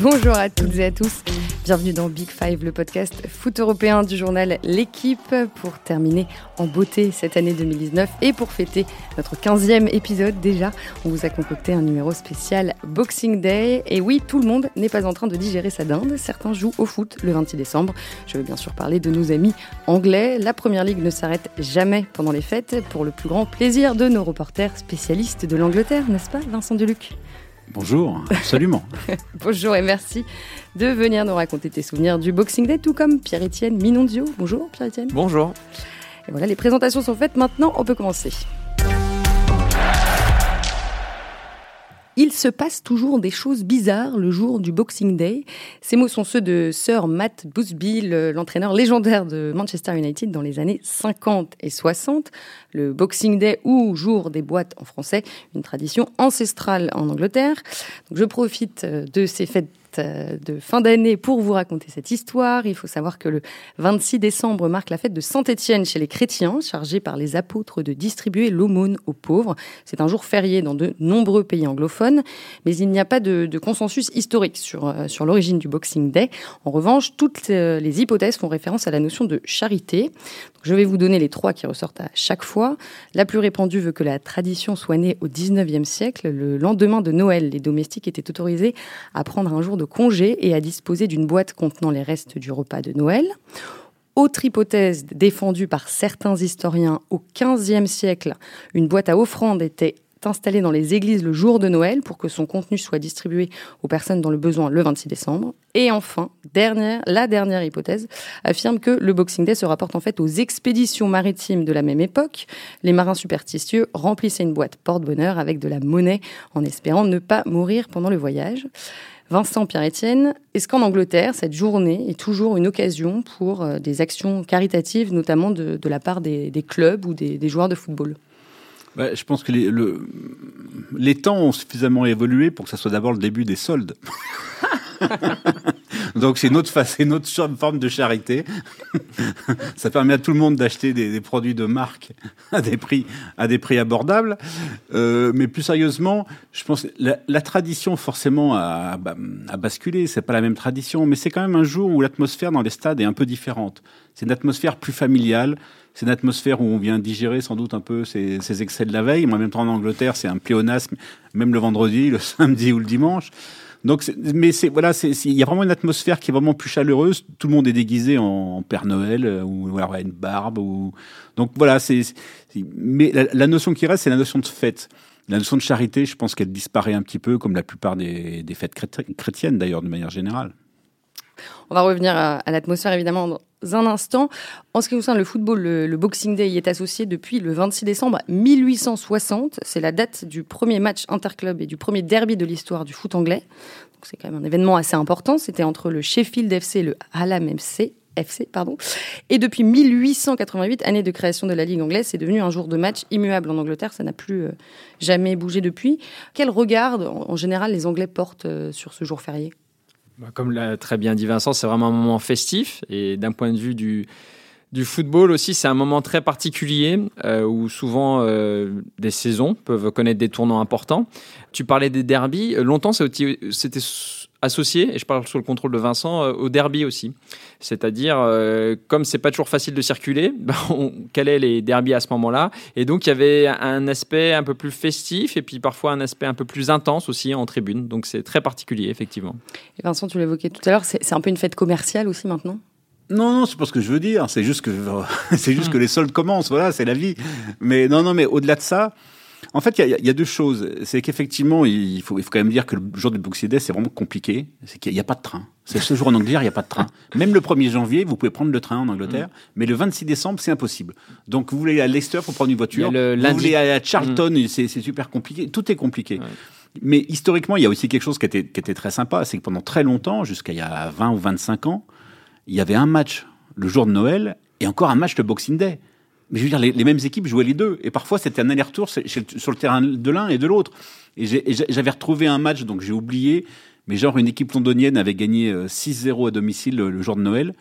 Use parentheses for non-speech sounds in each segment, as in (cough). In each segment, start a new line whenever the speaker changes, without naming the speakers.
Bonjour à toutes et à tous. Bienvenue dans Big Five, le podcast foot européen du journal L'équipe pour terminer en beauté cette année 2019 et pour fêter notre 15e épisode déjà. On vous a concocté un numéro spécial Boxing Day. Et oui, tout le monde n'est pas en train de digérer sa dinde. Certains jouent au foot le 26 décembre. Je veux bien sûr parler de nos amis anglais. La première ligue ne s'arrête jamais pendant les fêtes pour le plus grand plaisir de nos reporters spécialistes de l'Angleterre, n'est-ce pas, Vincent Deluc?
Bonjour, absolument. (laughs)
Bonjour et merci de venir nous raconter tes souvenirs du Boxing Day, tout comme Pierre-Étienne Minondio. Bonjour Pierre-Étienne.
Bonjour.
Et voilà, les présentations sont faites, maintenant on peut commencer. Il se passe toujours des choses bizarres le jour du Boxing Day. Ces mots sont ceux de Sir Matt Busby, l'entraîneur légendaire de Manchester United dans les années 50 et 60. Le Boxing Day ou jour des boîtes en français, une tradition ancestrale en Angleterre. Je profite de ces fêtes euh, de fin d'année pour vous raconter cette histoire. Il faut savoir que le 26 décembre marque la fête de Saint-Étienne chez les chrétiens, chargé par les apôtres de distribuer l'aumône aux pauvres. C'est un jour férié dans de nombreux pays anglophones, mais il n'y a pas de, consensus historique sur, euh, sur l'origine du Boxing Day. En revanche, toutes euh, les hypothèses font référence à la notion de charité. je vais vous donner les trois qui ressortent à chaque fois. La plus répandue veut que la tradition soit née au 19e siècle. Le lendemain de Noël, les domestiques étaient autorisés à prendre un jour de congé et à disposer d'une boîte contenant les restes du repas de Noël. Autre hypothèse défendue par certains historiens, au XVe siècle, une boîte à offrandes était installée dans les églises le jour de Noël pour que son contenu soit distribué aux personnes dans le besoin le 26 décembre. Et enfin, dernière, la dernière hypothèse affirme que le Boxing Day se rapporte en fait aux expéditions maritimes de la même époque. Les marins superstitieux remplissaient une boîte porte-bonheur avec de la monnaie en espérant ne pas mourir pendant le voyage. Vincent Pierre-Étienne, est-ce qu'en Angleterre, cette journée est toujours une occasion pour euh, des actions caritatives, notamment de, la part des, clubs ou des, joueurs de football?
Bah, je pense que les, les temps ont suffisamment évolué pour que ça soit d'abord le début des soldes. (laughs) (laughs) Donc c'est notre, notre forme de charité. (laughs) ça permet à tout le monde d'acheter des, produits de marque à des prix, abordables. Euh, mais plus sérieusement, je pense que la, tradition forcément a, a basculé. C'est pas la même tradition, mais c'est quand même un jour où l'atmosphère dans les stades est un peu différente. C'est une atmosphère plus familiale. C'est une atmosphère où on vient digérer sans doute un peu ces, excès de la veille. Moi, même temps en Angleterre, c'est un pléonasme, même le vendredi, le (laughs) samedi ou le dimanche. Donc, mais c'est voilà, il y a vraiment une atmosphère qui est vraiment plus chaleureuse. Tout le monde est déguisé en, Père Noël euh, ou alors une barbe. Ou donc voilà, c'est. Mais la, notion qui reste, c'est la notion de fête. La notion de charité, je pense qu'elle disparaît un petit peu, comme la plupart des fêtes chrétiennes d'ailleurs, de manière générale.
On va revenir à, l'atmosphère évidemment dans un instant. En ce qui concerne le football, le, Boxing Day y est associé depuis le 26 décembre 1860. C'est la date du premier match interclub et du premier derby de l'histoire du foot anglais. C'est quand même un événement assez important. C'était entre le Sheffield FC et le Hallam FC. FC, pardon. Et depuis 1888, année de création de la Ligue anglaise, c'est devenu un jour de match immuable en Angleterre. Ça n'a plus euh, jamais bougé depuis. Quel regard, en, général, les Anglais portent euh, sur ce jour férié?
Comme l'a très bien dit Vincent, c'est vraiment un moment festif. Et d'un point de vue du, du football aussi, c'est un moment très particulier euh, où souvent euh, des saisons peuvent connaître des tournants importants. Tu parlais des derbies. Longtemps, c'était associé, et je parle sous le contrôle de Vincent, euh, au derby aussi. C'est-à-dire, euh, comme c'est pas toujours facile de circuler, (laughs) ben, on calait les derbies à ce moment-là? Et donc, il y avait un aspect un peu plus festif et puis parfois un aspect un peu plus intense aussi en tribune. Donc, c'est très particulier, effectivement.
Et Vincent, tu l'évoquais tout à l'heure, c'est un peu une fête commerciale aussi maintenant?
Non, non, c'est pas ce que je veux dire. C'est juste que (laughs) c'est juste que les soldes commencent. Voilà, c'est la vie. Mais non, non, mais au-delà de ça, en fait, il y, a deux choses. C'est qu'effectivement, il faut, il faut quand même dire que le jour du Boxing Day, c'est vraiment compliqué. C'est qu'il n'y a, pas de train. C'est ce jour en Angleterre, il n'y a pas de train. Même le 1er janvier, vous pouvez prendre le train en Angleterre, mm. mais le 26 décembre, c'est impossible. Donc, vous voulez aller à Leicester, pour prendre une voiture. Le vous voulez aller à Charlton, mm. c'est super compliqué. Tout est compliqué. Mais historiquement, il y a aussi quelque chose qui était, qui était très sympa, c'est que pendant très longtemps, jusqu'à il y a 20 ou 25 ans, il y avait un match le jour de Noël et encore un match de Boxing Day. Mais je veux dire, les, mêmes équipes jouaient les deux. Et parfois, c'était un aller-retour sur le terrain de l'un et de l'autre. Et j'avais retrouvé un match, donc j'ai oublié, mais genre une équipe londonienne avait gagné 6-0 euh, à domicile le, jour de Noël.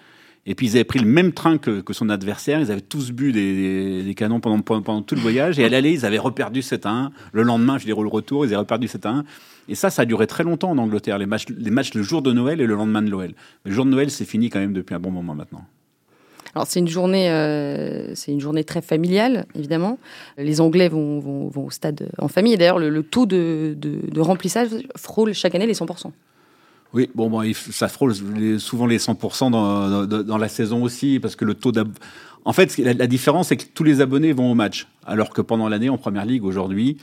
Et puis ils avaient pris le même train que, son adversaire. Ils avaient tous bu des, canons pendant, pendant, tout le voyage. Et à l'aller, ils avaient reperdu 7 à 1. Le lendemain, je dirais le retour, ils avaient reperdu 7 à 1. Et ça, ça a duré très longtemps en Angleterre, les matchs, les matchs le jour de Noël et le lendemain de Noël. Le jour de Noël, c'est fini quand même depuis un bon moment maintenant.
Alors c'est une journée, euh, c'est une journée très familiale, évidemment. Les Anglais vont, vont, vont au stade en famille. D'ailleurs, le, taux de, de, de, remplissage frôle chaque année les 100%.
Oui, bon, bon ça frôle souvent les 100% dans, dans, dans, la saison aussi, parce que le taux d'ab... En fait, la, différence, c'est que tous les abonnés vont au match, alors que pendant l'année, en Première Ligue, aujourd'hui,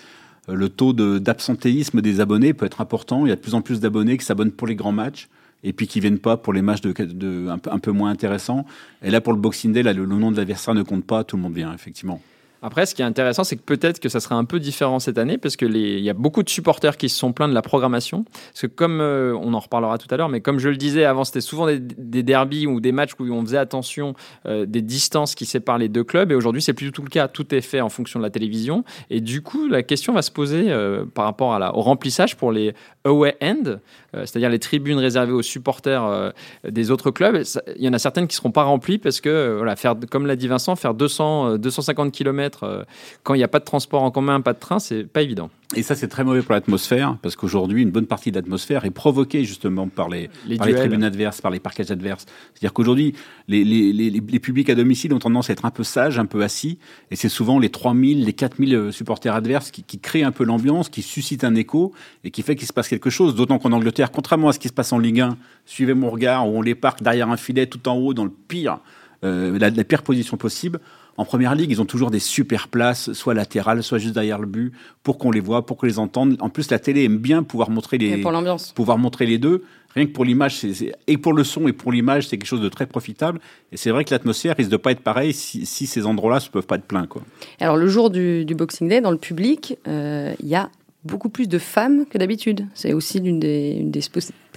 le taux d'absentéisme des abonnés peut être important. Il y a de plus en plus d'abonnés qui s'abonnent pour les grands matchs et puis qui viennent pas pour les matchs de, un, peu, moins intéressants. Et là, pour le Boxing Day, là, le, nom de l'adversaire ne compte pas, tout le monde vient, effectivement.
Après, ce qui est intéressant, c'est que peut-être que ça sera un peu différent cette année, parce que les, il y a beaucoup de supporters qui se sont plaints de la programmation. Parce que comme euh, on en reparlera tout à l'heure, mais comme je le disais avant, c'était souvent des, des derbies ou des matchs où on faisait attention euh, des distances qui séparent les deux clubs. Et aujourd'hui, c'est plus du tout le cas. Tout est fait en fonction de la télévision. Et du coup, la question va se poser euh, par rapport au remplissage pour les away end, c'est-à-dire les tribunes réservées aux supporters euh, des autres clubs. Il y en a certaines qui seront pas remplies parce que, euh, voilà, faire, comme l'a dit Vincent, faire 200, 250 km quand il n'y a pas de transport en commun, pas de train, c'est pas évident.
Et ça, c'est très mauvais pour l'atmosphère, parce qu'aujourd'hui, une bonne partie de l'atmosphère est provoquée justement par les,
les,
par les tribunes adverses, par les parquages adverses. C'est-à-dire qu'aujourd'hui, les, les, les, les, publics à domicile ont tendance à être un peu sages, un peu assis, et c'est souvent les 3000, les 4000 supporters adverses qui, qui créent un peu l'ambiance, qui suscitent un écho, et qui fait qu'il se passe quelque chose. D'autant qu'en Angleterre, contrairement à ce qui se passe en Ligue 1, suivez mon regard, où on les parque derrière un filet tout en haut, dans le pire, euh, la, la pire position possible. En première ligue, ils ont toujours des super places, soit latérales, soit juste derrière le but, pour qu'on les voit, pour qu'on les entende. En plus, la télé aime bien pouvoir montrer les,
pour l'ambiance,
pouvoir montrer les deux. Rien que pour l'image, et pour le son et pour l'image, c'est quelque chose de très profitable. Et c'est vrai que l'atmosphère risque de pas être pareille si, si ces endroits-là ne peuvent pas être pleins. Quoi.
Alors le jour du, du Boxing Day, dans le public, il euh, y a beaucoup plus de femmes que d'habitude. C'est aussi l'une des, une des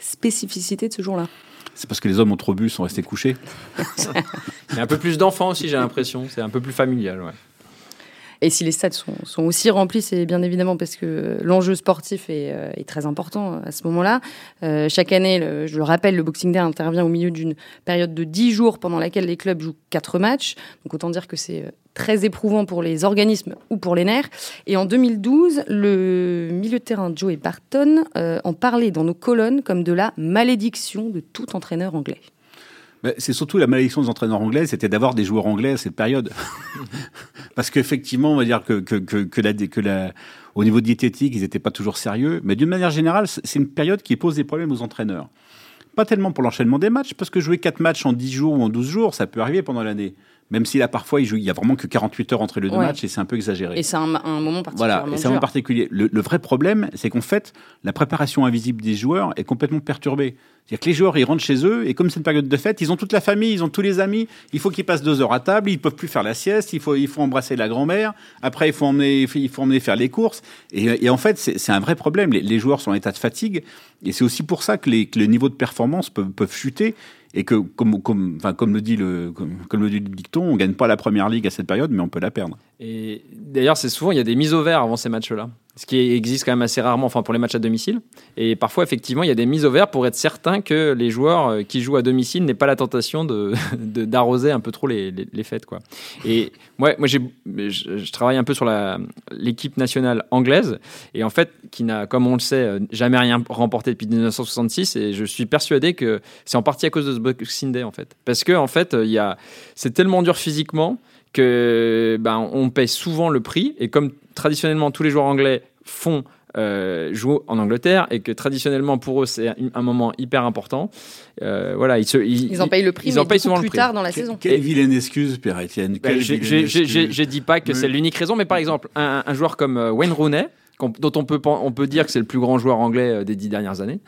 spécificités de ce jour-là.
C'est parce que les hommes ont trop bu, sont restés couchés.
Il y a un peu plus d'enfants aussi, j'ai l'impression. C'est un peu plus familial, ouais.
Et si les stades sont, aussi remplis, c'est bien évidemment parce que l'enjeu sportif est, euh, très important à ce moment-là. Euh, chaque année, je le rappelle, le Boxing Day intervient au milieu d'une période de 10 jours pendant laquelle les clubs jouent 4 matchs. Donc autant dire que c'est très éprouvant pour les organismes ou pour les nerfs. Et en 2012, le milieu de terrain Joey Barton euh, en parlait dans nos colonnes comme de la malédiction de tout entraîneur anglais.
C'est surtout la malédiction des entraîneurs anglais, c'était d'avoir des joueurs anglais à cette période. (laughs) Parce qu'effectivement, on va dire que, que, que, que, la, que la, au niveau diététique, ils n'étaient pas toujours sérieux. Mais d'une manière générale, c'est une période qui pose des problèmes aux entraîneurs. Pas tellement pour l'enchaînement des matchs, parce que jouer 4 matchs en 10 jours ou en 12 jours, ça peut arriver pendant l'année. Même si là, parfois, il, joue, il y a vraiment que 48 heures entre les deux ouais. matchs et c'est un peu exagéré.
Et c'est un, un, moment particulier.
Voilà, et c'est un moment particulier. Le, le vrai problème, c'est qu'en fait, la préparation invisible des joueurs est complètement perturbée. C'est-à-dire que les joueurs, ils rentrent chez eux, et comme c'est une période de fête, ils ont toute la famille, ils ont tous les amis, il faut qu'ils passent deux heures à table, ils peuvent plus faire la sieste, il faut, il faut embrasser la grand-mère, après il faut emmener, il faut emmener faire les courses. Et, et en fait, c'est un vrai problème. Les, les, joueurs sont en état de fatigue, et c'est aussi pour ça que, les, que le niveau de performance peuvent, peuvent chuter et que, comme, comme, enfin, comme, le dit le, comme, le dit le dicton, on gagne pas la première ligue à cette période, mais on peut la perdre.
Et d'ailleurs, c'est souvent, il y a des mises au vert avant ces matchs-là. Ce qui existe quand même assez rarement, enfin pour les matchs à domicile. Et parfois, effectivement, il y a des mises au vert pour être certain que les joueurs qui jouent à domicile n'aient pas la tentation de, (laughs) d'arroser un peu trop les, les, fêtes. Quoi. Et moi, moi j'ai, je, travaille un peu sur l'équipe nationale anglaise, et en fait, qui n'a, comme on le sait, jamais rien remporté depuis 1966. Et je suis persuadé que c'est en partie à cause de ce Boxing Day, en fait. Parce que, en fait, a, c'est tellement dur physiquement que ben, on paye souvent le prix. Et comme traditionnellement tous les joueurs anglais font euh, jouent en Angleterre et que traditionnellement pour eux c'est un moment hyper important. Euh, voilà, ils, se,
ils, ils, en payent le prix, ils en payent souvent plus tard dans la saison.
Quelle vilaine excuse, Pierre Etienne.
Ben, je dis pas que c'est l'unique raison, mais par exemple un, un joueur comme euh, Wayne Rooney, dont on peut on peut dire que c'est le plus grand joueur anglais des dix dernières années,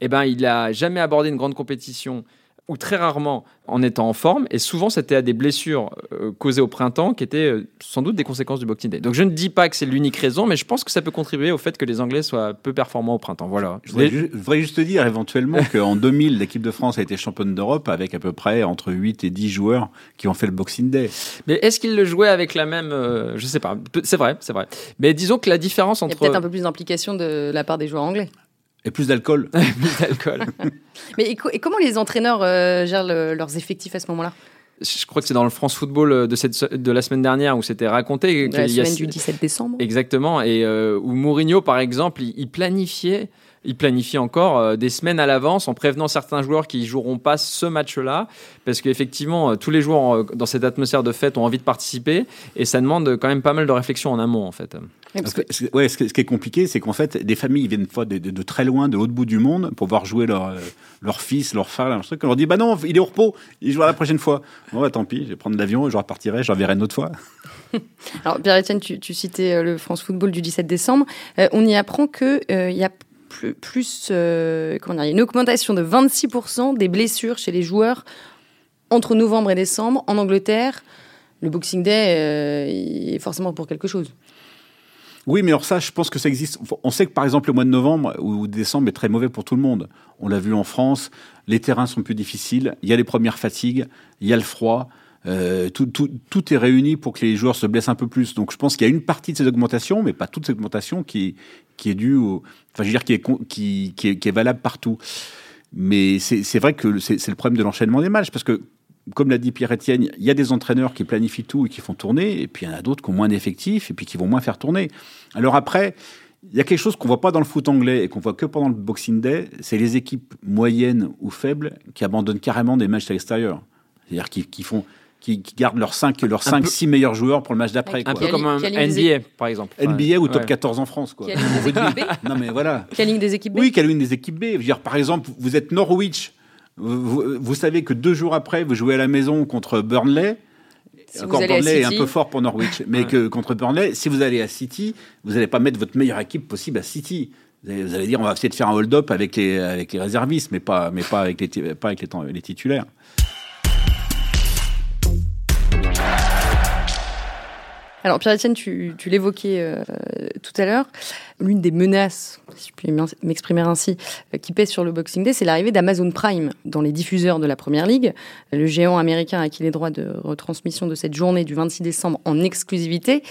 eh ben il a jamais abordé une grande compétition ou très rarement en étant en forme, et souvent c'était à des blessures euh, causées au printemps qui étaient euh, sans doute des conséquences du Boxing Day. Donc je ne dis pas que c'est l'unique raison, mais je pense que ça peut contribuer au fait que les Anglais soient peu performants au printemps. Voilà.
Je voudrais, ju je voudrais juste dire éventuellement (laughs) qu'en 2000, l'équipe de France a été championne d'Europe avec à peu près entre 8 et 10 joueurs qui ont fait le Boxing Day.
Mais est-ce qu'ils le jouaient avec la même... Euh, je sais pas, c'est vrai, c'est vrai. Mais disons que la différence entre...
Il y a peut-être un peu plus d'implication de la part des joueurs anglais.
Et plus d'alcool. (laughs)
plus d'alcool. (laughs)
Mais et, comment les entraîneurs gèrent leurs effectifs à ce moment-là?
Je crois que c'est dans le France Football de, cette, de la semaine dernière où c'était raconté.
la semaine du 17 décembre.
Exactement. Et où Mourinho, par exemple, il planifiait il planifie encore euh, des semaines à l'avance en prévenant certains joueurs qui joueront pas ce match-là, parce qu'effectivement, euh, tous les joueurs euh, dans cette atmosphère de fête ont envie de participer, et ça demande quand même pas mal de réflexion en amont, en fait.
ouais, ce, qui est compliqué, c'est qu'en fait, des familles viennent de, de, très loin, de l'autre bout du monde, pour voir jouer leur, leur fils, leur frère, leur truc. On leur dit, bah non, il est au repos, il jouera la prochaine fois. Bon, bah, tant pis, je vais prendre l'avion, je repartirai, je reverrai une autre fois. (laughs)
Alors, Pierre-Etienne, tu, citais le France Football du 17 décembre. on y apprend qu'il il y a plus, euh, comment dire, une augmentation de 26% des blessures chez les joueurs entre novembre et décembre en Angleterre. Le Boxing Day euh, est forcément pour quelque chose.
Oui, mais alors ça, je pense que ça existe. On sait que par exemple le mois de novembre ou décembre est très mauvais pour tout le monde. On l'a vu en France, les terrains sont plus difficiles, il y a les premières fatigues, il y a le froid. Euh, tout, est réuni pour que les joueurs se blessent un peu plus. Donc je pense qu'il y a une partie de ces augmentations, mais pas toute cette augmentation qui, qui est due au, enfin je veux dire qui est, qui, qui est, qui valable partout. Mais c'est vrai que c'est le problème de l'enchaînement des matchs, parce que comme l'a dit Pierre-Etienne, il y a des entraîneurs qui planifient tout et qui font tourner, et puis il y en a d'autres qui ont moins d'effectifs et puis qui vont moins faire tourner. Alors après, il y a quelque chose qu'on voit pas dans le foot anglais et qu'on voit que pendant le Boxing Day, c'est les équipes moyennes ou faibles qui abandonnent carrément des matchs à l'extérieur. C'est-à-dire qui, font qui, gardent leurs 5 leurs 5 6 meilleurs joueurs pour le match d'après
un peu comme un NBA par exemple.
NBA ou top 14 en France quoi. Non mais voilà.
Quelle ligne des équipes B.
Oui quelle ligne des équipes B. Je veux dire, par exemple vous êtes Norwich. Vous, savez que deux jours après vous jouez à la maison contre Burnley. Encore Burnley est un peu fort pour Norwich mais que contre Burnley si vous allez à City vous n'allez pas mettre votre meilleure équipe possible à City. Vous allez, dire on va essayer de faire un hold-up avec les, avec les réservistes mais pas, mais pas avec, les, pas avec les, les titulaires
Alors, Pierre-Etienne, tu, l'évoquais euh, tout à l'heure. L'une des menaces, si je puis m'exprimer ainsi, euh, qui pèse sur le Boxing Day, c'est l'arrivée d'Amazon Prime dans les diffuseurs de la Première Ligue. Le géant américain a acquis les droits de retransmission de cette journée du 26 décembre en exclusivité.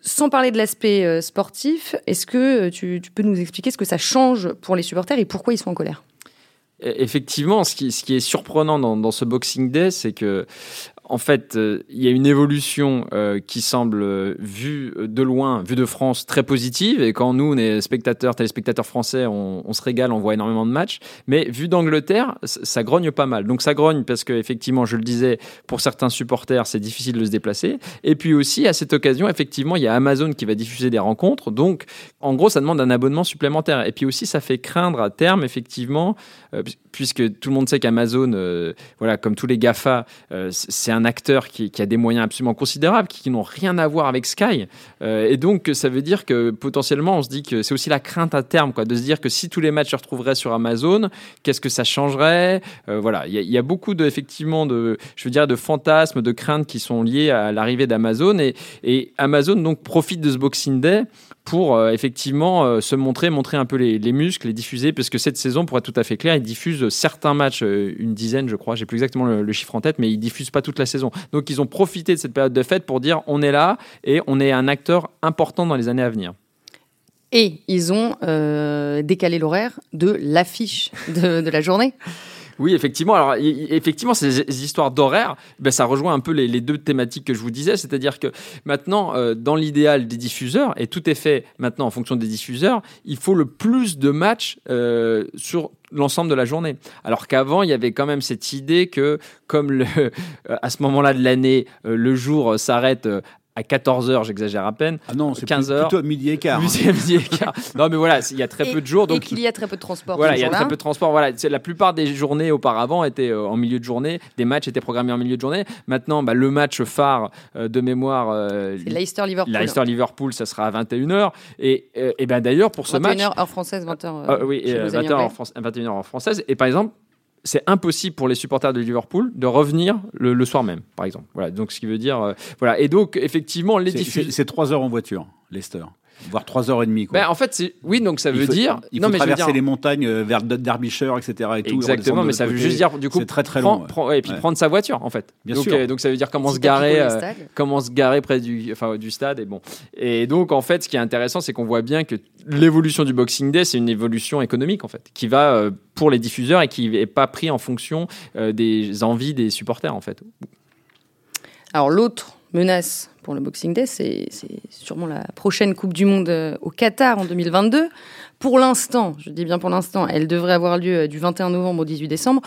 Sans parler de l'aspect euh, sportif, est-ce que tu, peux nous expliquer ce que ça change pour les supporters et pourquoi ils sont en colère?
E-, Effectivement, ce qui, est surprenant dans, dans ce Boxing Day, c'est que en fait, euh, il y a une évolution euh, qui semble, euh, vue de loin, vue de France, très positive. Et quand nous, on est spectateurs, téléspectateurs français, on, se régale, on voit énormément de matchs. Mais vue d'Angleterre, ça grogne pas mal. Donc ça grogne parce que, effectivement, je le disais, pour certains supporters, c'est difficile de se déplacer. Et puis aussi, à cette occasion, effectivement, il y a Amazon qui va diffuser des rencontres. Donc, en gros, ça demande un abonnement supplémentaire. Et puis aussi, ça fait craindre à terme, effectivement, puisque tout le monde sait qu'Amazon, voilà, comme tous les GAFA, c'est un un acteur qui, a des moyens absolument considérables, qui, n'ont rien à voir avec Sky. Euh, et donc, ça veut dire que potentiellement, on se dit que c'est aussi la crainte à terme, quoi, de se dire que si tous les matchs se retrouveraient sur Amazon, qu'est-ce que ça changerait? Euh, Voilà, il y, a beaucoup de, effectivement, de, je veux dire, de fantasmes, de craintes qui sont liés à l'arrivée d'Amazon. Et, et Amazon donc profite de ce Boxing Day pour euh, effectivement euh, se montrer, montrer un peu les, muscles, les diffuser, parce que cette saison, pour être tout à fait clair, ils diffusent certains matchs, euh, une dizaine je crois, j'ai plus exactement le, chiffre en tête, mais ils diffusent pas toute la saison. Donc ils ont profité de cette période de fête pour dire on est là et on est un acteur important dans les années à venir.
Et ils ont décalé l'horaire de l'affiche de la journée. (laughs)
Oui, effectivement. Alors, effectivement, ces histoires d'horaire, ben, ça rejoint un peu les, deux thématiques que je vous disais. C'est-à-dire que maintenant, euh, dans l'idéal des diffuseurs, et tout est fait maintenant en fonction des diffuseurs, il faut le plus de matchs euh, sur l'ensemble de la journée. Alors qu'avant, il y avait quand même cette idée que, comme le, (laughs) à ce moment-là de l'année, euh, le jour s'arrête à 14h, j'exagère à peine.
Ah non, c'est 15h. Plutôt midi et quart.
midi et quart. (laughs) non, mais voilà, il y a très peu de jours. Donc,
et qu'il y a très peu de transport.
Voilà, il y a très peu de transport. Voilà, la plupart des journées auparavant étaient euh, en milieu de journée. Des matchs étaient programmés en milieu de journée. Maintenant, bah, le match phare euh, de mémoire.
Euh, c'est Leicester-Liverpool.
Leicester-Liverpool, ça sera à 21h. Et, et ben d'ailleurs, pour ce match.
21h heure française, 20h.
oui, 20h heure, 21h heure française. Et par exemple, c'est impossible pour les supporters de Liverpool de revenir le, soir même, par exemple. Voilà, donc ce qui veut dire. Euh, voilà. Et donc, effectivement, les
C'est trois heures en voiture, Leicester. Voire 3h30. Quoi.
Ben, en fait, oui, donc ça
il
veut
faut,
dire.
il
non,
faut
mais je veux
traverser
dire-
les montagnes euh, vers Derbyshire, etc. Et tout,
Exactement, mais ça veut juste dire du coup
c'est très très
prend-
long. ouais.
prend- ouais, et puis
Ouais.
prendre sa voiture en fait.
Bien
donc,
sûr.
euh, donc ça veut dire comment se garer, euh, comment se garer près du, enfin, du stade et bon. Et donc en fait, ce qui est intéressant, c'est qu'on voit bien que l'évolution du Boxing Day, c'est une évolution économique en fait, qui va euh, pour les diffuseurs et qui n'est pas pris en fonction euh, des envies des supporters en fait.
Alors l'autre menace pour le Boxing Day, c'est sûrement la prochaine Coupe du Monde euh, au Qatar en 2022. Pour l'instant, je dis bien pour l'instant, elle devrait avoir lieu euh, du 21 novembre au 18 décembre.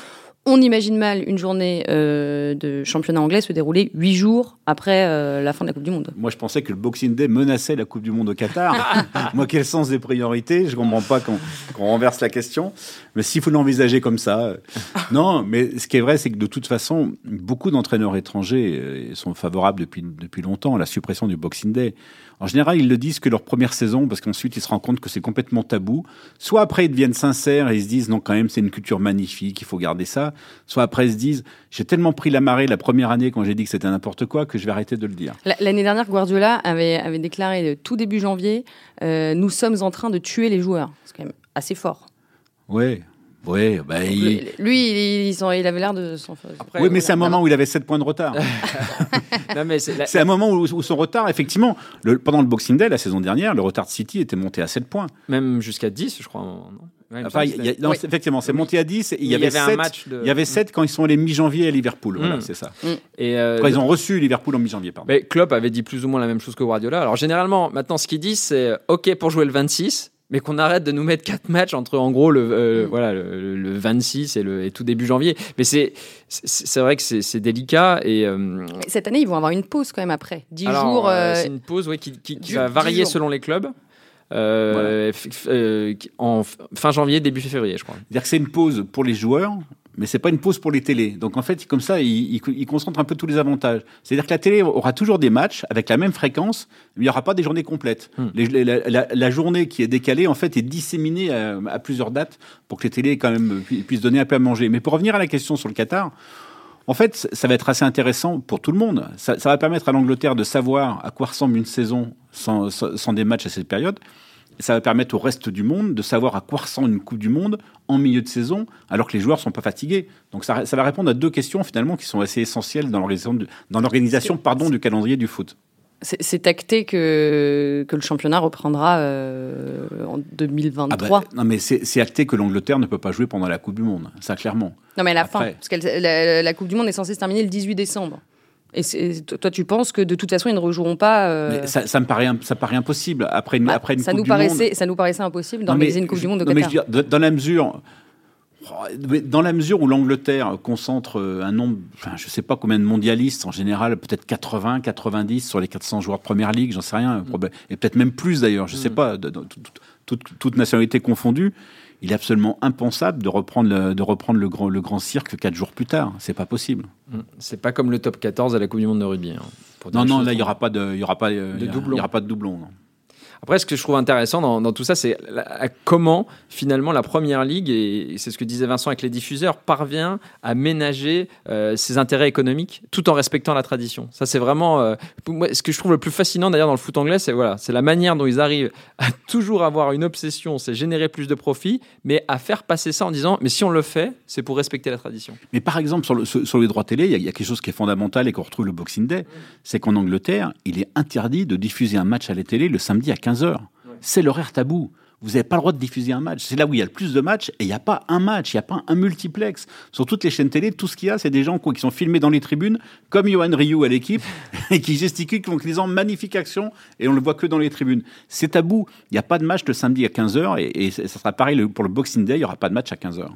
On imagine mal une journée euh, de championnat anglais se dérouler huit jours après euh, la fin de la Coupe du Monde.
Moi, je pensais que le Boxing Day menaçait la Coupe du Monde au Qatar. (laughs) Moi, quel sens des priorités? Je comprends pas qu'on renverse la question. Mais s'il faut l'envisager comme ça, euh, non. Mais ce qui est vrai, c'est que de toute façon, beaucoup d'entraîneurs étrangers sont favorables depuis depuis longtemps à la suppression du Boxing Day. En général, ils le disent que leur première saison, parce qu'ensuite ils se rendent compte que c'est complètement tabou. Soit après ils deviennent sincères et ils se disent non, quand même, c'est une culture magnifique, il faut garder ça. Soit après ils se disent j'ai tellement pris la marée la première année quand j'ai dit que c'était n'importe quoi que je vais arrêter de le dire.
La- L'année dernière, Guardiola avait, avait déclaré tout début janvier euh, Nous sommes en train de tuer les joueurs. C'est quand même assez fort.
Ouais, ouais, bah, il-
Lui, il, il avait l'air de s'en
Oui, mais c'est un moment où il avait 7 points de retard. (laughs)
C'est la- (laughs)
un moment où, où son retard, effectivement, le- pendant le Boxing Day, la saison dernière, le retard de City était monté à 7 points.
même jusqu'à 10, je crois. non? Ouais, il me
Enfin,
semble
il
que
y a-
c'était-
non,
Oui.
c'est- effectivement, c'est monté à 10 et il y avait,
avait un
7,
match de-
il y avait 7 quand ils sont allés mi-janvier à Liverpool. Voilà,
Mm.
c'est ça.
Et, euh,
Quand ils ont reçu Liverpool en mi-janvier, pardon.
Mais Klopp avait dit plus ou moins la même chose que Guardiola. Alors généralement, maintenant, ce qu'il dit, c'est OK pour jouer le 26, mais qu'on arrête de nous mettre quatre matchs entre en gros le, euh,
Mm.
voilà, le, le 26 et, le, et tout début janvier. Mais c'est c'est c'est vrai que c'est c'est délicat et euh,
Cette année, ils vont avoir une pause quand même après. 10
alors,
jours.
euh,
euh,
c'est une pause ouais, qui, qui- qui
dix-
va varier
jours.
selon les clubs. Euh, euh, en fin janvier, début février, je crois.
C'est-à-dire que c'est une pause pour les joueurs, mais c'est pas une pause pour les télés. Donc en fait, comme ça, ils, ils- ils concentrent un peu tous les avantages. C'est-à-dire que la télé aura toujours des matchs avec la même fréquence, mais il n'y aura pas des journées complètes.
Hmm.
Les- la, la- la journée qui est décalée, en fait, est disséminée à, à plusieurs dates pour que les télés quand même pu- puissent donner un peu à manger. Mais pour revenir à la question sur le Qatar. En fait, ça va être assez intéressant pour tout le monde. Ça, ça va permettre à l'Angleterre de savoir à quoi ressemble une saison sans, des matchs à cette période. Ça va permettre au reste du monde de savoir à quoi ressemble une Coupe du Monde en milieu de saison, alors que les joueurs sont pas fatigués. Donc ça, ça va répondre à deux questions finalement qui sont assez essentielles dans l'organisation, du- dans l'organisation pardon, du calendrier du foot.
C'est acté que, que le championnat reprendra euh, en
Ah
2023.
bah, non mais c'est acté que l'Angleterre ne peut pas jouer pendant la Coupe du Monde, ça clairement.
non, mais à la
après-
fin. Parce que la, la Coupe du Monde est censée se terminer le 18 décembre. Et toi, tu penses que de toute façon, ils ne rejoueront pas. euh,
Mais ça, ça me paraît, ça paraît impossible après une,
bah,
après une
ça,
Coupe
nous
du Monde.
paraissait, ça nous paraissait impossible d'organiser une Coupe
je-
du Monde au
non, mais je
Qatar.
veux dire, dans la mesure, dans la mesure où l'Angleterre concentre euh, un nombre, enfin, je sais pas combien de mondialistes en général, peut-être 80, 90 sur les 400 joueurs de Première Ligue, j'en sais rien,
Mm.
et peut-être même plus d'ailleurs, je sais pas, de- de- toute, toute, toute nationalité confondue. Il est absolument impensable de reprendre le, de reprendre le grand, le grand cirque quatre jours plus tard. C'est pas possible.
Mm. C'est pas comme le top 14 à la Coupe du Monde de rugby. hein,
Non, non, là, il y
clairement.
aura pas de, y aura pas, euh, y aura pas de doublon. non.
Après, ce que je trouve intéressant dans, dans tout ça, c'est comment finalement la première ligue, et c'est ce que disait Vincent avec les diffuseurs, parvient à ménager euh, ses intérêts économiques tout en respectant la tradition. Ça, c'est vraiment euh, moi, ce que je trouve le plus fascinant d'ailleurs dans le foot anglais, c'est voilà, c'est la manière dont ils arrivent à (laughs) toujours avoir une obsession, c'est générer plus de profit, mais à faire passer ça en disant, mais si on le fait, c'est pour respecter la tradition.
Mais par exemple, sur, le, sur sur les droits télé, il y, y a quelque chose qui est fondamental et qu'on retrouve le Boxing Day, c'est qu'en Angleterre, il est interdit de diffuser un match à la télé le samedi à 15h. C'est l'horaire tabou. Vous n'avez pas le droit de diffuser un match. C'est là où il y a le plus de matchs et il n'y a pas un match, il n'y a pas un multiplex. Sur toutes les chaînes télé, tout ce qu'il y a, c'est des gens quoi, qui sont filmés dans les tribunes, comme Johan Ryu à l'équipe, (laughs) et qui gesticulent en disant magnifique action, et on le voit que dans les tribunes. C'est tabou. Il n'y a pas de match le samedi à 15h, et, et ça sera pareil pour le Boxing Day, il n'y aura pas de match à 15h.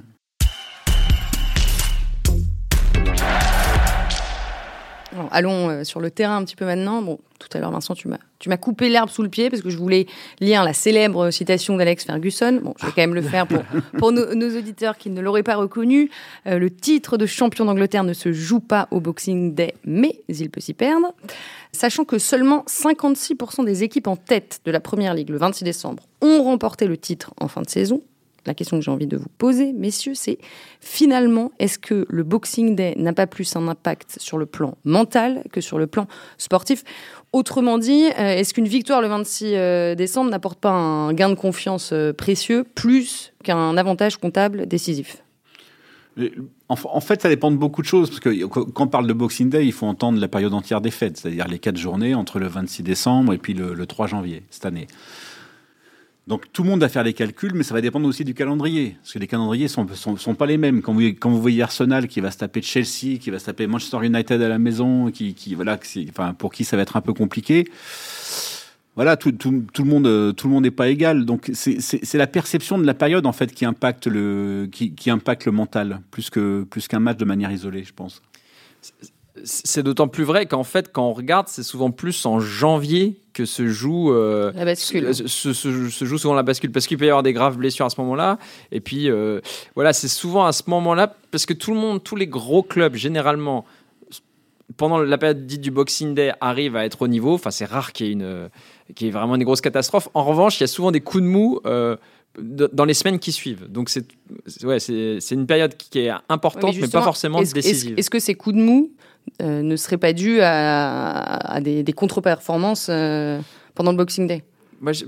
Alors, allons euh, sur le terrain un petit peu maintenant. Bon, tout à l'heure, Vincent, tu m'as, tu m'as coupé l'herbe sous le pied parce que je voulais lire la célèbre citation d'Alex Ferguson. Bon, je vais quand même le faire pour, (laughs) pour nos, nos auditeurs qui ne l'auraient pas reconnu. Euh, le titre de champion d'Angleterre ne se joue pas au Boxing Day, mais il peut s'y perdre. Sachant que seulement 56% des équipes en tête de la Première Ligue le 26 décembre ont remporté le titre en fin de saison, la question que j'ai envie de vous poser, messieurs, c'est finalement, est-ce que le Boxing Day n'a pas plus un impact sur le plan mental que sur le plan sportif? Autrement dit, euh, est-ce qu'une victoire le 26 euh, décembre n'apporte pas un gain de confiance euh, précieux plus qu'un avantage comptable décisif?
En, fait, ça dépend de beaucoup de choses, parce que quand on parle de Boxing Day, il faut entendre la période entière des fêtes, c'est-à-dire les quatre journées entre le 26 décembre et puis le, le 3 janvier cette année. Donc tout le monde va faire les calculs, mais ça va dépendre aussi du calendrier. Parce que les calendriers sont, sont, pas les mêmes. Quand vous, voyez Arsenal qui va se taper Chelsea, qui va se taper Manchester United à la maison, qui, voilà, enfin, pour qui ça va être un peu compliqué. Voilà, tout, le monde, tout le monde n'est pas égal. Donc c'est la perception de la période en fait qui impacte le, qui impacte le mental plus que plus qu'un match de manière isolée, je pense.
C'est d'autant plus vrai qu'en fait, quand on regarde, c'est souvent plus en janvier que se joue
euh, la bascule.
Se, se, joue souvent la bascule parce qu'il peut y avoir des graves blessures à ce moment-là. Et puis euh, voilà, c'est souvent à ce moment-là parce que tout le monde, tous les gros clubs généralement pendant la période dite du Boxing Day arrivent à être au niveau. Enfin, c'est rare qu'il y ait une, qu'il y ait vraiment des grosses catastrophes. En revanche, il y a souvent des coups de mou. Euh, dans les semaines qui suivent. Donc c'est ouais, c'est une période qui est importante, mais, pas forcément décisive.
Est-ce que ces coups de mou euh, ne serait pas dû à, des, contre-performances euh, pendant le Boxing Day.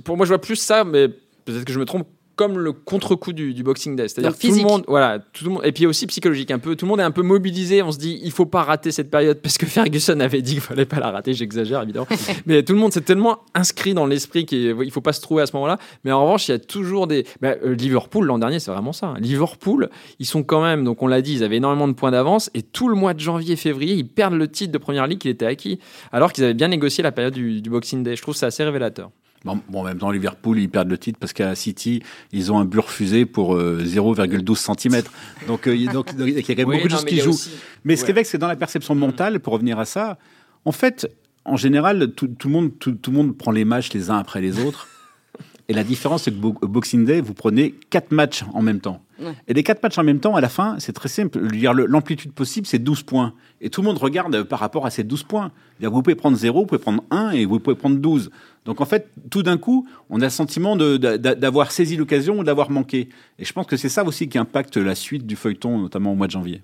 Pour moi, je vois plus ça, mais peut-être que je me trompe comme le contre-coup du, Boxing Day. C'est-à-dire tout le monde, voilà, tout le monde, et puis aussi psychologique un peu. Tout le monde est un peu mobilisé. On se dit, il faut pas rater cette période parce que Ferguson avait dit qu'il fallait pas la rater. J'exagère évidemment, (laughs) mais tout le monde s'est tellement inscrit dans l'esprit qu'il faut pas se trouver à ce moment-là. Mais en revanche, il y a toujours des. Bah, euh, Liverpool l'an dernier, c'est vraiment ça. Hein. Liverpool, ils sont quand même, donc on l'a dit, ils avaient énormément de points d'avance et tout le mois de janvier, février, ils perdent le titre de première ligue qui était acquis, alors qu'ils avaient bien négocié la période du, du Boxing Day. Je trouve ça assez révélateur.
Bon, en même temps, Liverpool, ils perdent le titre parce qu'à City, ils ont un but refusé pour 0,12 euh, cm. Donc, euh, donc, il y a quand même beaucoup de choses qui jouent. Mais ce qui est vrai, c'est dans la perception mentale, pour revenir à ça, en fait, en général, tout, le monde, tout, le monde prend les matchs les uns après les autres. Et la différence, c'est que Boxing Day, vous prenez quatre matchs en même temps. Et les quatre matchs en même temps, à la fin, c'est très simple. L'amplitude possible, c'est 12 points. Et tout le monde regarde par rapport à ces 12 points. Vous pouvez prendre 0, vous pouvez prendre 1 et vous pouvez prendre 12. Donc en fait, tout d'un coup, on a le sentiment d'avoir saisi l'occasion ou d'avoir manqué. Et je pense que c'est ça aussi qui impacte la suite du feuilleton, notamment au mois de janvier.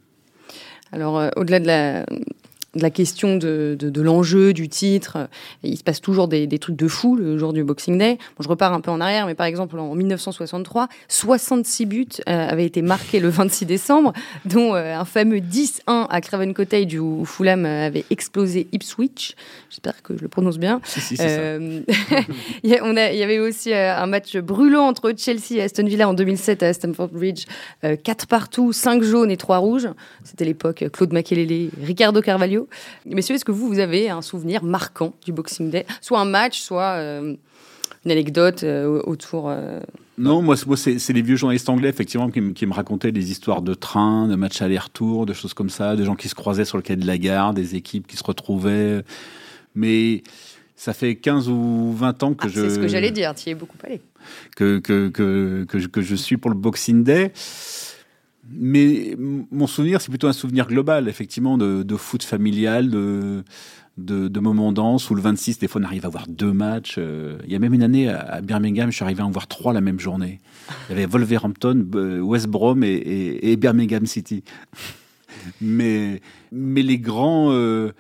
Alors, euh, au-delà de la, de la question de, de, de l'enjeu, du titre. il se passe toujours des, des, trucs de fou le jour du Boxing Day. Bon, je repars un peu en arrière, mais par exemple, en 1963, 66 buts euh, avaient été marqués le 26 décembre, dont euh, un fameux 10-1 à Craven Cottage où Fulham avait explosé Ipswich. J'espère que je le prononce bien.
euh, (laughs)
il y avait aussi un match brûlant entre Chelsea et Aston Villa en 2007 à Stamford Bridge. 4 partout, 5 jaunes et 3 rouges. C'était l'époque Claude Makelele, Ricardo Carvalho. Messieurs, est-ce que vous, vous avez un souvenir marquant du Boxing Day? Soit un match, soit euh, une anecdote euh, autour. Euh,
non, moi, c'est les vieux journalistes anglais, effectivement, qui, me racontaient des histoires de trains, de matchs aller-retour, de choses comme ça, de gens qui se croisaient sur le quai de la gare, des équipes qui se retrouvaient. Mais ça fait 15 ou 20 ans que
ah,
je.
C'est ce que j'allais dire, tu y es beaucoup allé.
Que, que, que, que, je, que je suis pour le Boxing Day. Mais mon souvenir, c'est plutôt un souvenir global, effectivement, de, de foot familial, de, moments denses, où le 26, des fois, on arrive à voir deux matchs. Euh, il y a même une année, à Birmingham, je suis arrivé à en voir trois la même journée. Il y avait Wolverhampton, West Brom et, Birmingham City. (laughs) mais, les grands... Euh,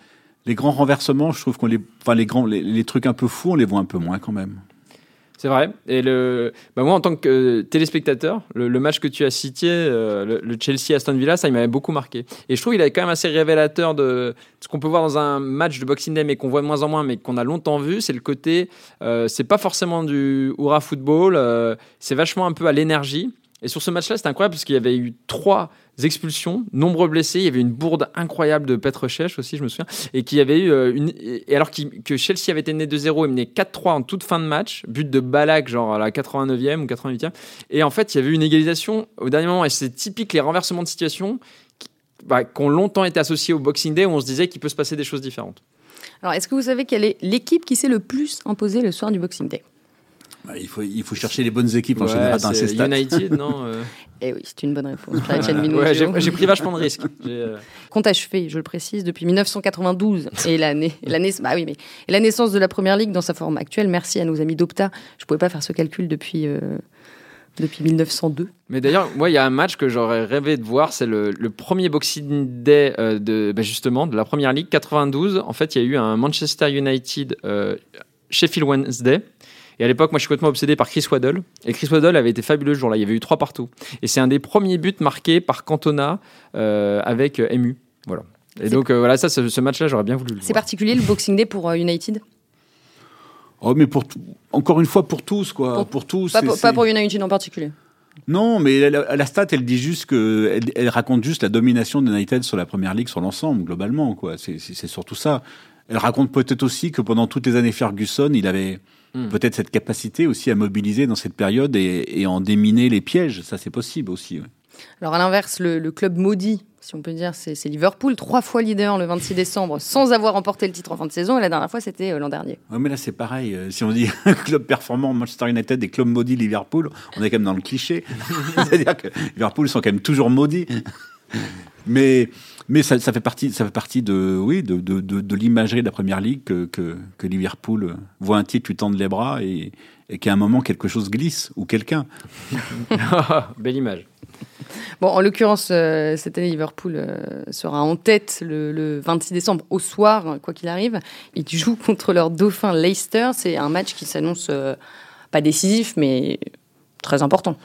les grands renversements, je trouve qu'on les, enfin les grands, les trucs un peu fous, on les voit un peu moins quand même.
C'est vrai. Et le, bah moi, en tant que téléspectateur, le, match que tu as cité, euh, le, Chelsea-Aston Villa, ça, il m'avait beaucoup marqué. Et je trouve qu'il est quand même assez révélateur de ce qu'on peut voir dans un match de Boxing Day, mais qu'on voit de moins en moins, mais qu'on a longtemps vu. C'est le côté, euh, c'est pas forcément du hurrah football, euh, c'est vachement un peu à l'énergie. Et sur ce match-là, c'était incroyable parce qu'il y avait eu trois expulsions, nombreux blessés. Il y avait une bourde incroyable de Petr aussi, je me souviens. Et qui avait eu euh, une. Et alors que Chelsea avait été né de 0 et mené 4-3 en toute fin de match. But de Balak, genre à la 89e ou 88e. Et en fait, il y avait une égalisation au dernier moment. Et c'est typique les renversements de situation bah, qui ont longtemps été associés au Boxing Day où on se disait qu'il peut se passer des choses différentes.
Alors, est-ce que vous savez quelle est l'équipe qui s'est le plus imposée le soir du Boxing Day?
Il, faut, il faut chercher les bonnes équipes en général dans ces
stades. United, non euh (laughs)
Eh oui, c'est une bonne réponse.
ouais, j'ai pris vachement de risques. (laughs)
Euh... Compte achevé, je le précise, depuis 1992 et l'année, l'année, bah oui, mais et la naissance de la première ligue dans sa forme actuelle. Merci à nos amis d'Opta. Je pouvais pas faire ce calcul depuis. Euh depuis 1902.
Mais d'ailleurs, moi, il y a un match que j'aurais rêvé de voir, c'est le, le premier Boxing Day euh, de, bah, justement, de la Première Ligue, 92. En fait, il y a eu un Manchester United euh, Sheffield Wednesday. Et à l'époque, moi, je suis complètement obsédé par Chris Waddle. Et Chris Waddle avait été fabuleux ce jour-là. Il y avait eu trois partout. Et c'est un des premiers buts marqués par Cantona euh, avec euh, MU. Voilà. Et donc, euh, voilà, ça, ce, ce match-là, j'aurais bien voulu le
C'est particulier le Boxing Day pour euh, United?
Oh, mais pour tout- encore une fois, pour tous, quoi.
Pour-
Pour, tous.
pas pour,
c'est-
pas pour United en particulier.
Non, mais la, la stat, elle dit juste que, elle, elle raconte juste la domination de United sur la première ligue, sur l'ensemble, globalement, quoi. C'est surtout ça. Elle raconte peut-être aussi que pendant toutes les années Ferguson, il avait
Hmm.
peut-être cette capacité aussi à mobiliser dans cette période et, et en déminer les pièges. Ça, c'est possible aussi. ouais.
Alors à l'inverse, le, le club maudit, si on peut dire, c'est Liverpool, trois fois leader le 26 décembre, sans avoir remporté le titre en fin de saison. Et la dernière fois, c'était euh, l'an dernier.
Ouais, mais là, c'est pareil. Euh, Si on dit (laughs) club performant Manchester United et club maudit Liverpool, on est quand même dans le cliché. (laughs) C'est-à-dire que Liverpool sont quand même toujours maudits. (laughs) mais mais ça, ça fait partie, ça fait partie de, oui, de, de, de, de l'imagerie de la première ligue que, que, que Liverpool voit un titre, lui tendre les bras et, et qu'à un moment quelque chose glisse ou quelqu'un. (laughs)
Belle image.
Bon, en l'occurrence, euh, cette année, Liverpool euh, sera en tête le, le 26 décembre au soir, quoi qu'il arrive. Ils jouent contre leur dauphin Leicester. C'est un match qui s'annonce euh, pas décisif, mais très important.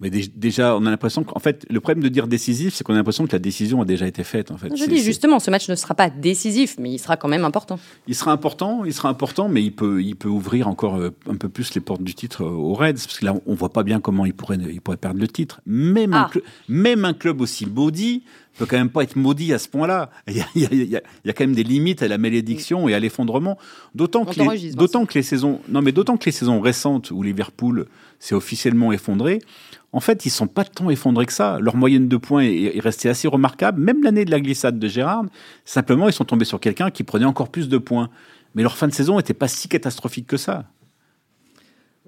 Mais dé- déjà, on a l'impression qu'en fait, le problème de dire décisif, c'est qu'on a l'impression que la décision a déjà été faite. En fait,
Je dis justement, ce match ne sera pas décisif, mais il sera quand même important.
Il sera important, il sera important, mais il peut, il peut ouvrir encore euh, un peu plus les portes du titre euh, aux Reds, parce que là, on voit pas bien comment il pourrait, il pourrait perdre le titre. Même, un,
Ah.
même un club aussi maudit peut quand même pas être maudit à ce point-là. Il y a, il y a- il y a- il y a quand même des limites à la malédiction et à l'effondrement. D'autant que, les, d'autant que les saisons, non mais d'autant que les saisons récentes où Liverpool s'est officiellement effondré, en fait, ils sont pas tant effondrés que ça. Leur moyenne de points est, est restée assez remarquable. Même l'année de la glissade de Gérard, simplement, ils sont tombés sur quelqu'un qui prenait encore plus de points. Mais leur fin de saison n'était pas si catastrophique que ça.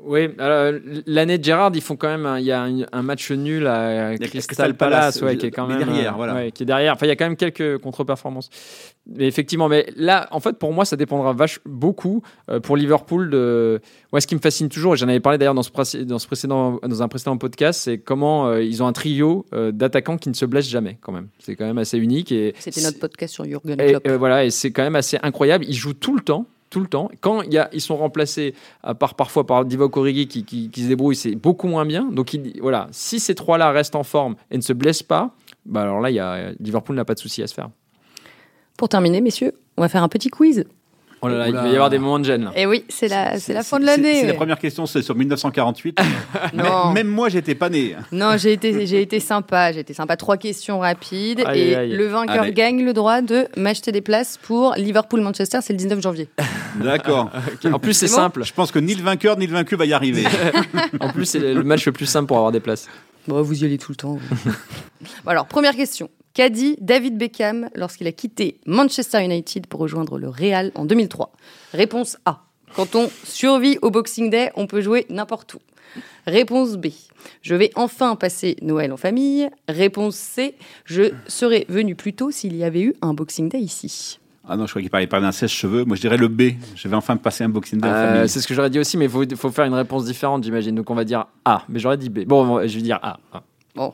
Oui, alors, l'année de Gérard, ils font quand même, un- il y a un, un match nul à Crystal,
Crystal
Palace,
Palace,
ouais, qui est quand même
derrière,
euh,
voilà.
ouais, qui est derrière. Enfin, il y a quand même quelques contre-performances. Mais effectivement, mais là, en fait, pour moi, ça dépendra vache beaucoup euh, pour Liverpool. De, moi, ce qui me fascine toujours, et j'en avais parlé d'ailleurs dans ce, pré- dans ce précédent, dans un précédent podcast, c'est comment euh, ils ont un trio euh, d'attaquants qui ne se blessent jamais, quand même. C'est quand même assez unique et
C'était notre podcast sur Jurgen
et,
Klopp.
euh, voilà, et c'est quand même assez incroyable. Ils jouent tout le temps, tout le temps. Quand y a, ils sont remplacés, à part parfois par Divock Origi qui, qui, se débrouille, c'est beaucoup moins bien. Donc il- voilà, si ces trois-là restent en forme et ne se blessent pas, bah alors là, y a, Liverpool n'a pas de souci à se faire.
Pour terminer, messieurs, on va faire un petit quiz.
Oh là là, il va y avoir des moments de gêne. là.
Et oui, c'est la, c'est la fin de l'année.
C'est la première question, c'est sur 1948. (laughs)
Non.
Même moi, j'étais pas né.
Non, j'ai été, j'ai été sympa. J'ai été sympa. Trois questions rapides. Et le vainqueur
Allez.
gagne le droit de m'acheter des places pour Liverpool-Manchester. C'est le 19 janvier. (laughs)
D'accord.
En plus, c'est
C'est bon
simple.
Je pense que ni le vainqueur ni le vaincu va y arriver. (laughs)
En plus, c'est le match le plus simple pour avoir des places.
Bon, vous y allez tout le temps. Bon, alors, première question. Qu'a dit David Beckham lorsqu'il a quitté Manchester United pour rejoindre le Real en 2003 Réponse A. Quand on survit au Boxing Day, on peut jouer n'importe où. Réponse B. Je vais enfin passer Noël en famille. Réponse C. Je serais venu plus tôt s'il y avait eu un Boxing Day ici.
Ah non, je crois qu'il parlait, d'un sèche-cheveux. Moi, je dirais le B. Je vais enfin passer un boxing day en
Euh,
famille.
c'est ce que j'aurais dit aussi, mais il faut, faut faire une réponse différente, j'imagine. Donc on va dire A, mais j'aurais dit B. Bon, je vais dire A. A.
Bon,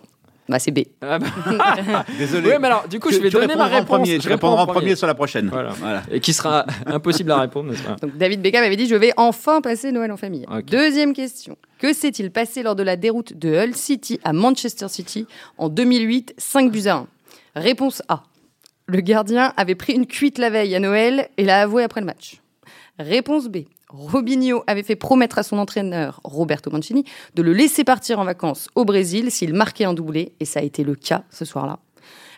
bah c'est B.
Ah bah, (laughs)
Désolé.
oui, mais alors, du coup,
Tu-
je vais donner ma
en
réponse.
premier. Je répondrai en premier sur la prochaine.
Voilà.
Voilà.
Et qui sera impossible à répondre, n'est-ce pas
Donc David Beckham avait dit je vais enfin passer Noël en famille. Deuxième question. Que s'est-il passé lors de la déroute de Hull City à Manchester City en 2008, 5 buts à 1 Réponse A. Le gardien avait pris une cuite la veille à Noël et l'a avoué après le match. Réponse B. Robinho avait fait promettre à son entraîneur, Roberto Mancini, de le laisser partir en vacances au Brésil s'il marquait un doublé, et ça a été le cas ce soir-là.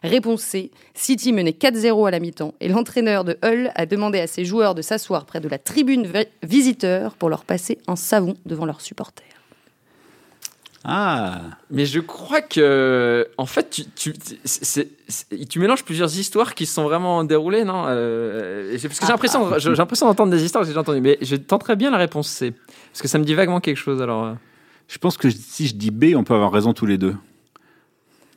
Réponse C. City menait 4-0 à la mi-temps et l'entraîneur de Hull a demandé à ses joueurs de s'asseoir près de la tribune vi- visiteur pour leur passer un savon devant leurs supporters.
Ah.
Mais je crois que, en fait, tu, tu, tu mélanges plusieurs histoires qui se sont vraiment déroulées, non Euh, j'ai- Parce que j'ai l'impression, j'ai l'impression d'entendre des histoires que j'ai déjà entendues, mais je tenterais bien la réponse C, parce que ça me dit vaguement quelque chose. Alors, euh.
Je pense que si je dis B, on peut avoir raison tous les deux.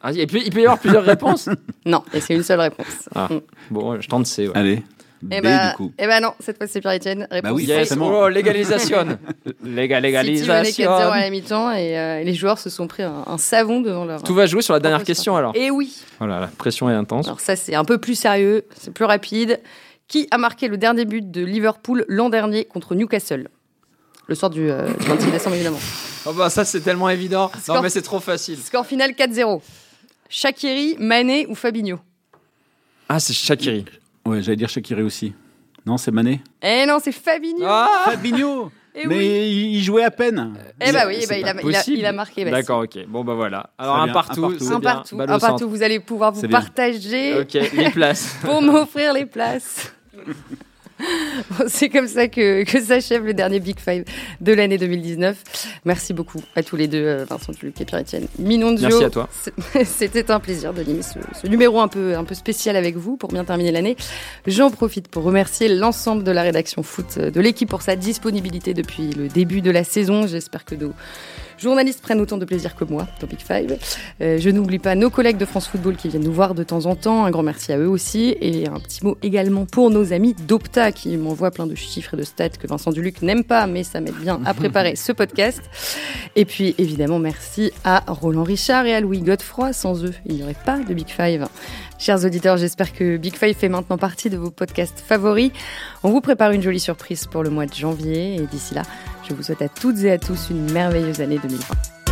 Ah, il, peut, il peut y avoir plusieurs réponses? (laughs)
Non, et c'est une seule réponse.
Ah.
Mm.
Bon, je tente C. ouais.
Allez. B
Eh ben,
du coup.
eh ben non, cette fois c'est Pierre-Etienne. Réponse
oui,
C.
Yes,
forcément.
oh, légalisation. (laughs) Léga-
City menait 4-0
légalisation.
à la mi-temps et euh, les joueurs se sont pris un, un savon devant leur.
Tout va jouer sur la dernière question alors.
Et oui.
Voilà, la pression est intense.
Alors ça c'est un peu plus sérieux, c'est plus rapide. Qui a marqué le dernier but de Liverpool l'an dernier contre Newcastle? Le soir du, euh, du 26 décembre évidemment.
Oh bah ça c'est tellement évident.
Score-
Non mais c'est trop facile.
Score final 4-0. Shakiri, Mané ou Fabinho?
Ah c'est Shakiri.
Ouais, j'allais dire Shakiri aussi. Non, c'est Mané.
Eh non, c'est Fabinho.
Ah (laughs)
Fabinho
Eh
Mais
oui.
il jouait à peine.
Eh bah oui, bah, il, a,
pas
il, a,
possible.
il a marqué. bah,
D'accord, ok. Bon bah voilà. Alors un
bien,
partout.
un partout.
Un partout, un. Vous allez pouvoir vous partager
Ok, les places. (laughs)
pour m'offrir les places. (laughs) (laughs) Bon, C'est comme ça que, que s'achève le dernier Big Five de l'année 2019. Merci beaucoup à tous les deux, euh, Vincent Duluc et Pierre-Etienne. Minondio.
Merci à toi. (laughs)
C'était un plaisir d'animer ce, ce numéro un peu, un peu spécial avec vous pour bien terminer l'année. J'en profite pour remercier l'ensemble de la rédaction foot euh, de l'équipe pour sa disponibilité depuis le début de la saison. J'espère que nos journalistes prennent autant de plaisir que moi dans Big Five. Euh, je n'oublie pas nos collègues de France Football qui viennent nous voir de temps en temps. Un grand merci à eux aussi. Et un petit mot également pour nos amis d'Opta qui m'envoient plein de chiffres et de stats que Vincent Duluc n'aime pas, mais ça m'aide bien à préparer ce podcast. Et puis évidemment, merci à Roland Richard et à Louis Godefroy. Sans eux, il n'y aurait pas de Big Five. Chers auditeurs, j'espère que Big Five fait maintenant partie de vos podcasts favoris. On vous prépare une jolie surprise pour le mois de janvier. Et d'ici là, je vous souhaite à toutes et à tous une merveilleuse année 2020.